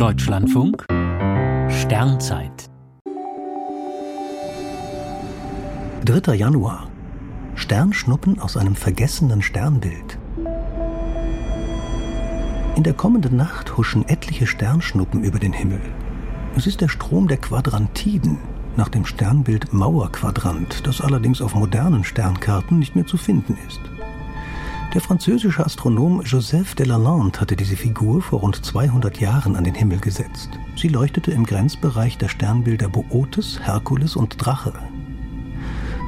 Deutschlandfunk Sternzeit 3. Januar Sternschnuppen aus einem vergessenen Sternbild. In der kommenden Nacht huschen etliche Sternschnuppen über den Himmel. Es ist der Strom der Quadrantiden, nach dem Sternbild Mauerquadrant, das allerdings auf modernen Sternkarten nicht mehr zu finden ist. Der französische Astronom Joseph de Lalande hatte diese Figur vor rund 200 Jahren an den Himmel gesetzt. Sie leuchtete im Grenzbereich der Sternbilder Bootes, Herkules und Drache.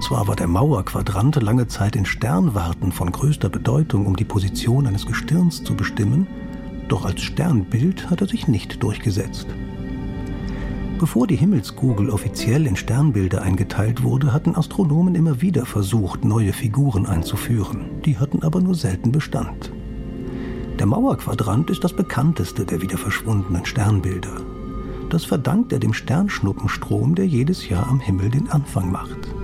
Zwar war der Mauerquadrant lange Zeit in Sternwarten von größter Bedeutung, um die Position eines Gestirns zu bestimmen, doch als Sternbild hat er sich nicht durchgesetzt. Bevor die Himmelskugel offiziell in Sternbilder eingeteilt wurde, hatten Astronomen immer wieder versucht, neue Figuren einzuführen. Die hatten aber nur selten Bestand. Der Mauerquadrant ist das bekannteste der wieder verschwundenen Sternbilder. Das verdankt er dem Sternschnuppenstrom, der jedes Jahr am Himmel den Anfang macht.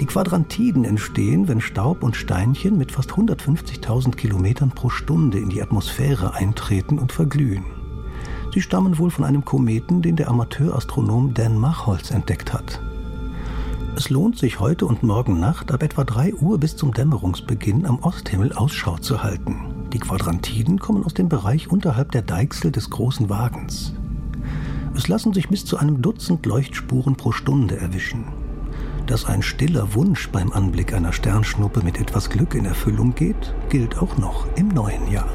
Die Quadrantiden entstehen, wenn Staub und Steinchen mit fast 150.000 Kilometern pro Stunde in die Atmosphäre eintreten und verglühen. Sie stammen wohl von einem Kometen, den der Amateurastronom Dan Machholz entdeckt hat. Es lohnt sich heute und morgen Nacht ab etwa 3 Uhr bis zum Dämmerungsbeginn am Osthimmel Ausschau zu halten. Die Quadrantiden kommen aus dem Bereich unterhalb der Deichsel des großen Wagens. Es lassen sich bis zu einem Dutzend Leuchtspuren pro Stunde erwischen. Dass ein stiller Wunsch beim Anblick einer Sternschnuppe mit etwas Glück in Erfüllung geht, gilt auch noch im neuen Jahr.